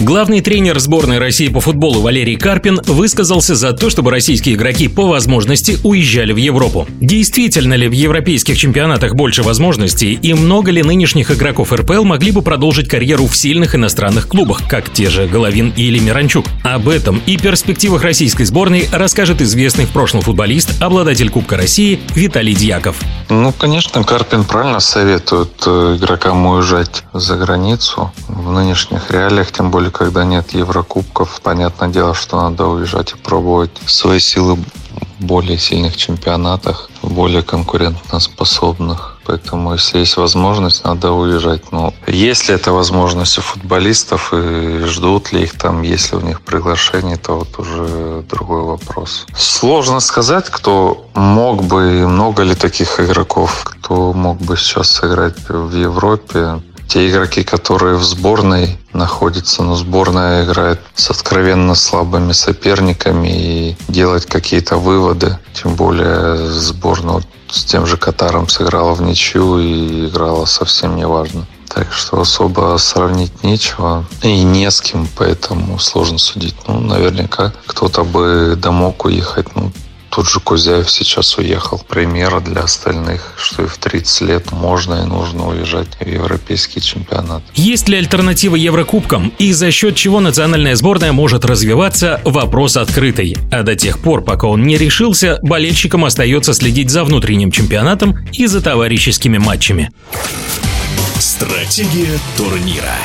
Главный тренер сборной России по футболу Валерий Карпин высказался за то, чтобы российские игроки по возможности уезжали в Европу. Действительно ли в европейских чемпионатах больше возможностей и много ли нынешних игроков РПЛ могли бы продолжить карьеру в сильных иностранных клубах, как те же Головин или Миранчук? Об этом и перспективах российской сборной расскажет известный в прошлом футболист, обладатель Кубка России Виталий Дьяков. Ну, конечно, Карпин правильно советует э, игрокам уезжать за границу в нынешних реалиях, тем более когда нет Еврокубков, понятное дело, что надо уезжать и пробовать свои силы в более сильных чемпионатах, более конкурентоспособных. Поэтому, если есть возможность, надо уезжать. Но если это возможность у футболистов и ждут ли их там, если у них приглашение, то вот уже другой вопрос. Сложно сказать, кто мог бы, много ли таких игроков, кто мог бы сейчас сыграть в Европе те игроки, которые в сборной находятся, но сборная играет с откровенно слабыми соперниками и делать какие-то выводы, тем более сборная с тем же Катаром сыграла в ничью и играла совсем неважно. Так что особо сравнить нечего и не с кем, поэтому сложно судить. Ну, наверняка кто-то бы домог уехать, ну, тот же Кузяев сейчас уехал. Пример для остальных, что и в 30 лет можно и нужно уезжать в европейский чемпионат. Есть ли альтернатива Еврокубкам и за счет чего национальная сборная может развиваться – вопрос открытый. А до тех пор, пока он не решился, болельщикам остается следить за внутренним чемпионатом и за товарищескими матчами. Стратегия турнира.